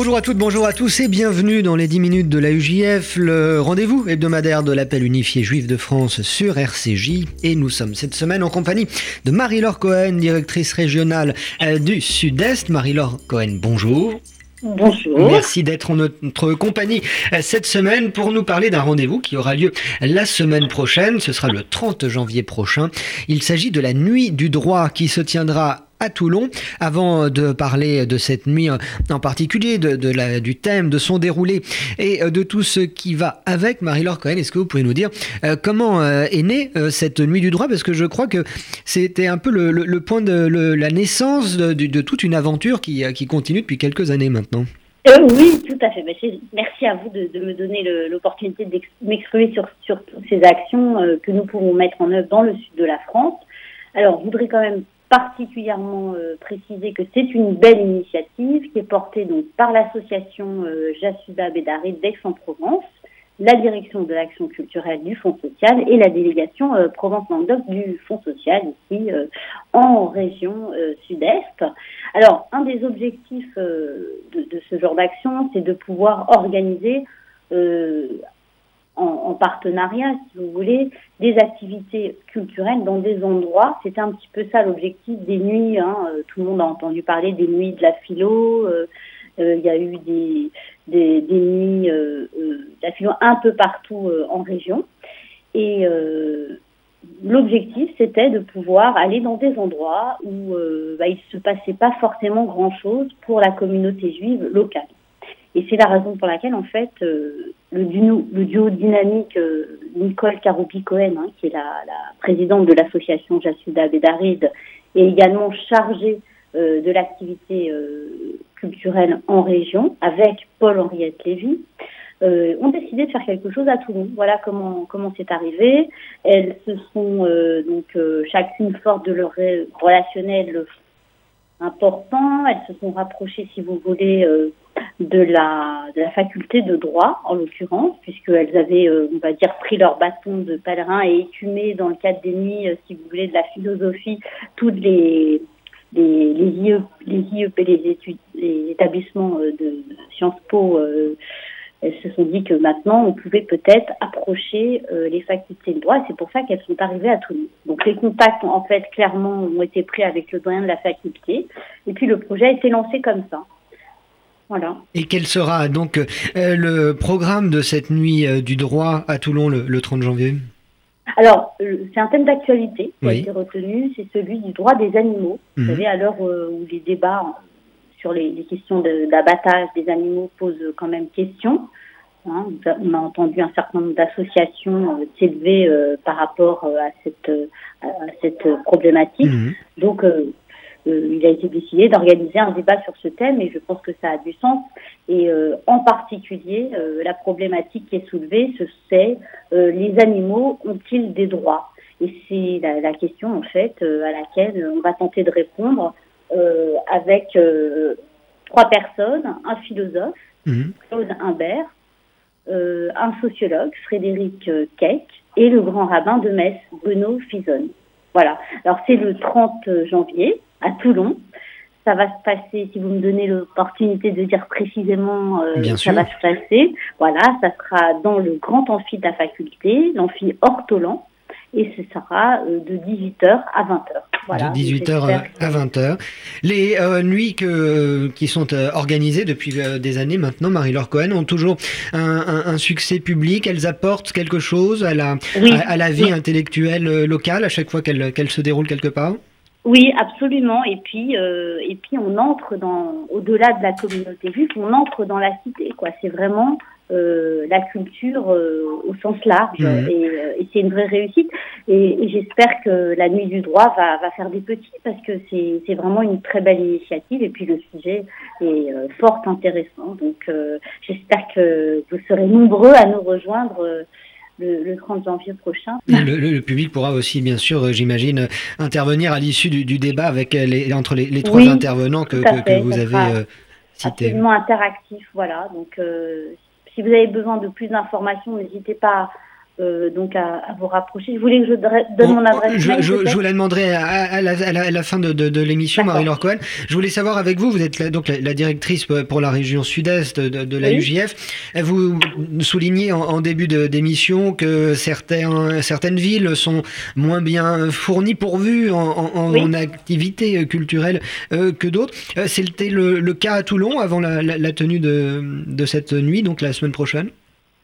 Bonjour à toutes, bonjour à tous et bienvenue dans les 10 minutes de la UJF, le rendez-vous hebdomadaire de l'appel unifié juif de France sur RCJ. Et nous sommes cette semaine en compagnie de Marie-Laure Cohen, directrice régionale euh, du Sud-Est. Marie-Laure Cohen, bonjour. Bonjour. Merci d'être en notre compagnie euh, cette semaine pour nous parler d'un rendez-vous qui aura lieu la semaine prochaine. Ce sera le 30 janvier prochain. Il s'agit de la nuit du droit qui se tiendra à Toulon. Avant de parler de cette nuit en particulier, de, la, du thème, de son déroulé et euh, de tout ce qui va avec, Marie-Laure Cohen, est-ce que vous pouvez nous dire euh, comment euh, est née cette nuit du droit? Parce que je crois que c'était un peu le, point de la naissance de, toute une aventure qui, qui continue depuis quelques années maintenant. oui, tout à fait. Merci à vous de, me donner l'opportunité de m'exprimer sur, sur ces actions que nous pouvons mettre en œuvre dans le sud de la France. Alors, je voudrais quand même particulièrement euh, préciser que c'est une belle initiative qui est portée donc par l'association euh, Jassuda Bédari d'Aix-en-Provence, la direction de l'action culturelle du Fonds social et la délégation euh, Provence-Languedoc du Fonds social ici euh, en région sud-est. Alors, un des objectifs de, de, ce genre d'action, c'est de pouvoir organiser en, partenariat, si vous voulez, des activités culturelles dans des endroits. C'était un petit peu ça l'objectif des nuits. Hein. Euh, tout le monde a entendu parler des nuits de la philo. Euh, euh, il y a eu des, des, nuits de la philo un peu partout en région. Et l'objectif, c'était de pouvoir aller dans des endroits où bah, il ne se passait pas forcément grand-chose pour la communauté juive locale. Et c'est la raison pour laquelle, en fait, le, duo, dynamique euh, Nicole Karoupi-Cohen, hein, qui est la, présidente de l'association Jassuda Bédaride, est également chargée euh, de l'activité culturelle en région, avec Paul-Henriette Lévy, ont décidé de faire quelque chose à Toulon. Voilà comment comment c'est arrivé. Elles se sont donc chacune forte de leur relationnel important. Elles se sont rapprochées, si vous voulez, de la, de la faculté de droit, en l'occurrence, puisqu'elles avaient, euh, on va dire, pris leur bâton de pèlerin et écumé dans le cadre des nuits, euh, si vous voulez, de la philosophie, toutes les, les, les, les IEP, les, études, les établissements euh, de Sciences Po, elles se sont dit que maintenant, on pouvait peut-être approcher les facultés de droit. Et c'est pour ça qu'elles sont arrivées à Toulouse. Donc, les contacts, en fait, clairement, ont été pris avec le doyen de la faculté. Et puis, le projet a été lancé comme ça. Et quel sera donc euh, le programme de cette nuit euh, du droit à Toulon le, 30 janvier? Alors, euh, c'est un thème d'actualité qui a été retenu, c'est celui du droit des animaux. Vous mhm. savez, à l'heure où les débats sur les, questions d'abattage des animaux posent quand même question, hein, on a entendu un certain nombre d'associations s'élever par rapport à cette, à cette problématique. Mhm. Donc, euh, il a été décidé d'organiser un débat sur ce thème et je pense que ça a du sens. Et euh, en particulier, euh, la problématique qui est soulevée, c'est les animaux ont-ils des droits? Et c'est la, question en fait à laquelle on va tenter de répondre avec trois personnes, un philosophe, mhm. Claude Imbert, un sociologue, Frédéric Keck, et le grand rabbin de Metz, Bruno Fison. Voilà. Alors c'est le 30 janvier à Toulon. Ça va se passer, si vous me donnez l'opportunité de dire précisément, euh, ça va se passer. Voilà, ça sera dans le grand amphi de la faculté, l'amphi Ortolan, et ce sera euh, de 18h à 20h. Voilà, de 18h à 20h. Les euh, nuits que, qui sont organisées depuis des années maintenant, Marie-Laure Cohen, ont toujours un, succès public. Elles apportent quelque chose à la, à, la vie intellectuelle locale à chaque fois qu'elles se déroulent quelque part? Oui, absolument. Et puis, euh, et puis on entre dans, au-delà de la communauté juive, on entre dans la cité. Quoi, c'est vraiment euh, la culture euh, au sens large, mmh. et, et c'est une vraie réussite. Et, et j'espère que la Nuit du droit va, va faire des petits parce que c'est, vraiment une très belle initiative. Et puis le sujet est fort intéressant. Donc, j'espère que vous serez nombreux à nous rejoindre le, 30 janvier prochain. Le, public pourra aussi, bien sûr, euh, j'imagine, intervenir à l'issue du, débat avec les, entre les, trois intervenants que, vous avez euh, cités. Absolument interactif, voilà. Donc, euh, si vous avez besoin de plus d'informations, n'hésitez pas euh, donc à, vous rapprocher. Je voulais que je donne mon adresse je, mail. Je, vous la demanderai à, la, fin de, l'émission, Marie-Laure Cohen. Je voulais savoir avec vous, vous êtes la, donc la, directrice pour la région sud-est de, la UJF. Vous soulignez en, début d'émission que certains, certaines villes sont moins bien fournies, pourvues en, en, activités culturelles euh, que d'autres. Euh, c'était le, le, cas à Toulon avant la, tenue de, de cette nuit, donc la semaine prochaine?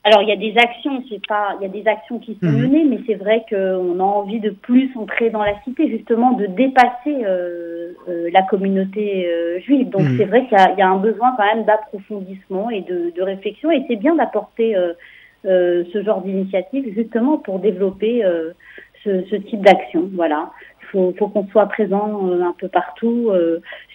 Alors il y a des actions, c'est pas, il y a des actions qui sont mhm. menées, mais c'est vrai qu'on a envie de plus entrer dans la cité, justement, de dépasser euh, euh, la communauté euh, juive. Donc mhm. c'est vrai qu'il y, a un besoin quand même d'approfondissement et de, réflexion, et c'est bien d'apporter ce genre d'initiative justement pour développer ce, type d'action. Voilà, il faut, faut qu'on soit présent un peu partout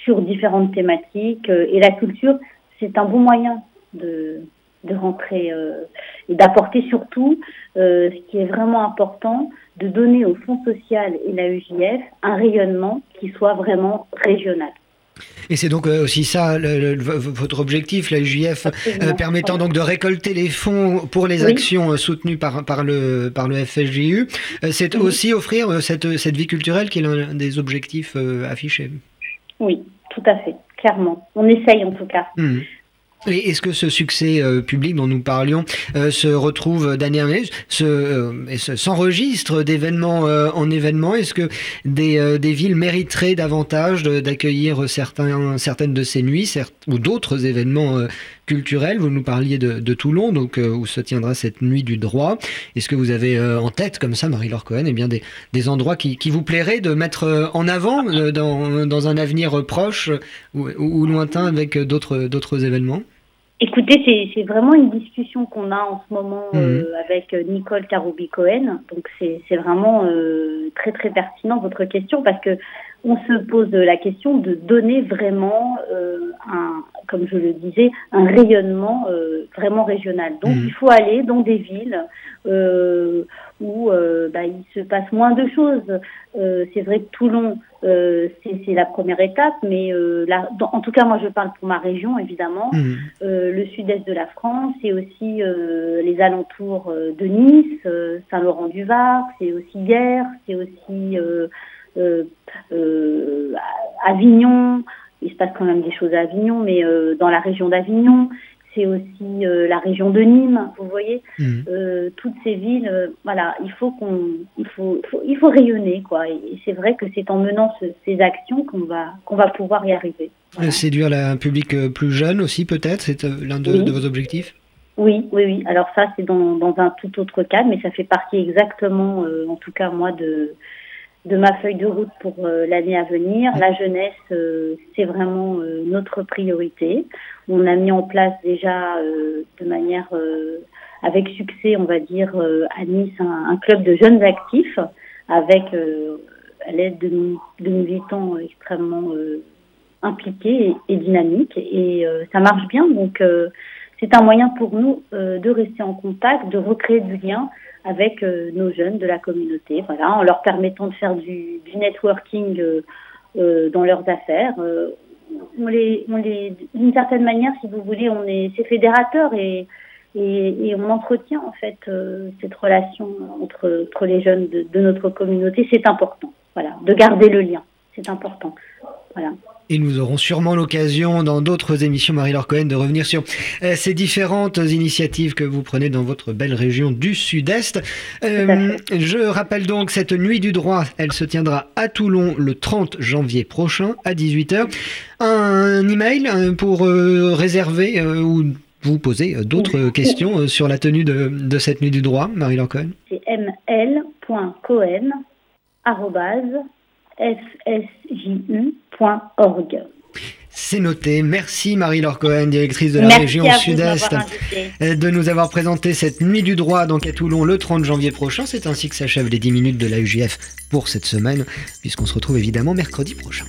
sur différentes thématiques, et la culture, c'est un bon moyen de de rentrer euh, et d'apporter surtout euh, ce qui est vraiment important, de donner au Fonds social et la UJF un rayonnement qui soit vraiment régional. Et c'est donc euh, aussi ça votre objectif, la UJF, permettant donc de récolter les fonds pour les actions soutenues par, par, le, par le FSJU. c'est aussi offrir cette, cette vie culturelle qui est l'un des objectifs affichés. Oui, tout à fait, clairement. On essaye en tout cas. Mmh. Et est-ce que ce succès euh, public dont nous parlions euh, se retrouve d'année en année, euh, s'enregistre d'événement en événement Est-ce que des, villes mériteraient davantage d'accueillir certaines de ces nuits ou d'autres événements Vous nous parliez de, Toulon, donc où se tiendra cette nuit du droit. Est-ce que vous avez en tête, comme ça, Marie-Laure Cohen, eh bien des, endroits qui, vous plairaient de mettre en avant dans, un avenir proche ou lointain avec d'autres événements? Écoutez, c'est vraiment une discussion qu'on a en ce moment mhm. euh, avec Nicole Taroubi-Cohen. Donc c'est vraiment euh, très très pertinent votre question parce que on se pose la question de donner vraiment euh, un, comme je le disais, un rayonnement vraiment régional. Donc mhm. il faut aller dans des villes où bah, il se passe moins de choses. c'est vrai que Toulon euh, c'est la première étape, mais euh, en tout cas, moi, je parle pour ma région, évidemment, mmh. euh, le sud-est de la France, c'est aussi les alentours de Nice, Saint-Laurent-du-Var, c'est aussi Guerre, c'est aussi Avignon. Il se passe quand même des choses à Avignon, mais dans la région d'Avignon, c'est aussi euh, la région de Nîmes, vous voyez, mmh. euh, toutes ces villes, euh, voilà, il faut qu'on, il faut, il faut rayonner, quoi. Et, c'est vrai que c'est en menant ces actions qu'on va, qu'on va pouvoir y arriver. Séduire un public plus jeune aussi, peut-être, c'est l'un de, vos objectifs? Oui, oui, oui. Alors ça, c'est dans, dans, un tout autre cadre, mais ça fait partie exactement, en tout cas moi, de de ma feuille de route pour euh, l'année à venir. La jeunesse, euh, c'est vraiment euh, notre priorité. On a mis en place déjà de manière avec succès, on va dire, à Nice, un, club de jeunes actifs avec à l'aide de, de, militants extrêmement impliqués et, et, dynamiques. Et ça marche bien, donc c'est un moyen pour nous de rester en contact, de recréer du lien avec euh, nos jeunes de la communauté, voilà, en leur permettant de faire du, networking euh, euh, dans leurs affaires. on les, on les, d'une certaine manière, si vous voulez, on est, c'est fédérateur et, et, et, on entretient en fait cette relation entre, entre les jeunes de, de notre communauté. C'est important, voilà, de garder le lien. C'est important, voilà. Et nous aurons sûrement l'occasion dans d'autres émissions, Marie-Laure Cohen, de revenir sur euh, ces différentes initiatives que vous prenez dans votre belle région du Sud-Est. Euh, je rappelle donc cette nuit du droit, elle se tiendra à Toulon le 30 janvier prochain à 18h. Un email euh, pour réserver ou vous poser d'autres questions sur la tenue de, cette nuit du droit, Marie-Laure Cohen? C'est ml.cohen fsju.org. C'est noté. Merci Marie-Laure Cohen, directrice de la région Sud-Est, euh, de nous avoir présenté cette nuit du droit donc à Toulon le 30 janvier prochain. C'est ainsi que s'achèvent les 10 minutes de la UGF pour cette semaine, puisqu'on se retrouve évidemment mercredi prochain.